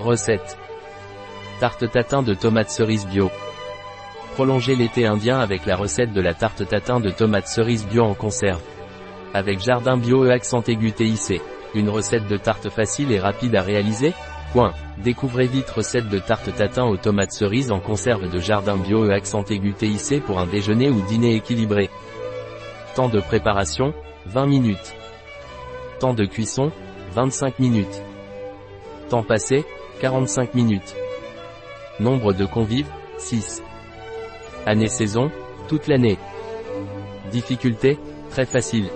Recette. Tarte tatin de tomates cerises bio. Prolongez l'été indien avec la recette de la tarte tatin de tomates cerises bio en conserve. Avec Jardin Bio et accent aigu TIC. Une recette de tarte facile et rapide à réaliser Point. Découvrez vite recette de tarte tatin aux tomates cerises en conserve de Jardin Bio et accent aigu TIC pour un déjeuner ou dîner équilibré. Temps de préparation, 20 minutes. Temps de cuisson, 25 minutes. Temps passé, 45 minutes. Nombre de convives, 6. Année-saison, toute l'année. Difficulté, très facile.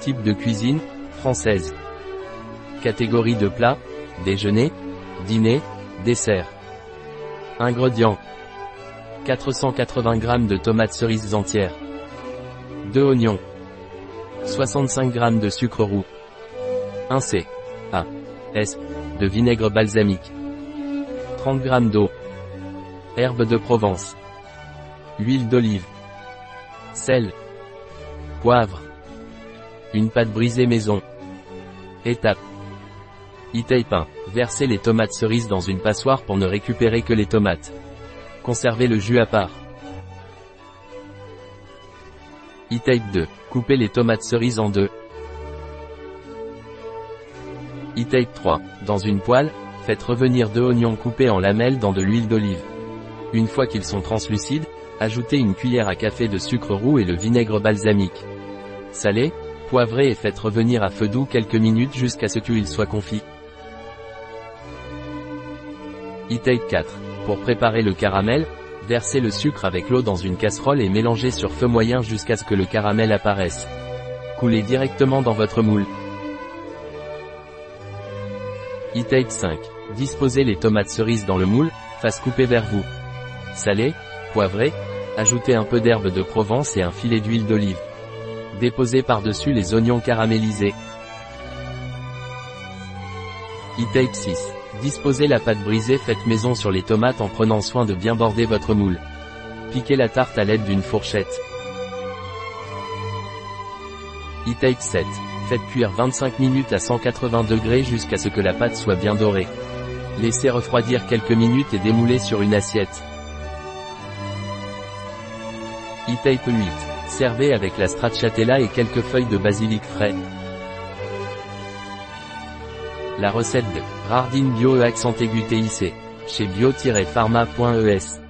Type de cuisine, française. Catégorie de plat, déjeuner, dîner, dessert. Ingrédients. 480 g de tomates cerises entières. 2 oignons. 65 g de sucre roux. 1 C. A. S. De vinaigre balsamique. 30 g d'eau. Herbe de Provence. Huile d'olive. Sel. Poivre. Une pâte brisée maison. Étape. E-tape 1. Versez les tomates cerises dans une passoire pour ne récupérer que les tomates. Conservez le jus à part. E-tape 2. Coupez les tomates cerises en deux. E-tape 3. Dans une poêle, Faites revenir deux oignons coupés en lamelles dans de l'huile d'olive. Une fois qu'ils sont translucides, ajoutez une cuillère à café de sucre roux et le vinaigre balsamique. Salez, poivrez et faites revenir à feu doux quelques minutes jusqu'à ce qu'il soit confit. E-Tape 4. Pour préparer le caramel, versez le sucre avec l'eau dans une casserole et mélangez sur feu moyen jusqu'à ce que le caramel apparaisse. Coulez directement dans votre moule. E-Tape 5. Disposez les tomates cerises dans le moule, face coupée vers vous. Salez, poivrez, ajoutez un peu d'herbe de Provence et un filet d'huile d'olive. Déposez par-dessus les oignons caramélisés. E-Tape 6. Disposez la pâte brisée faite maison sur les tomates en prenant soin de bien border votre moule. Piquez la tarte à l'aide d'une fourchette. E-Tape 7. Faites cuire 25 minutes à 180 degrés jusqu'à ce que la pâte soit bien dorée. Laissez refroidir quelques minutes et démoulez sur une assiette. E-Tape 8. Servez avec la stracciatella et quelques feuilles de basilic frais. La recette de Rardine Bio e accent aigu chez bio-pharma.es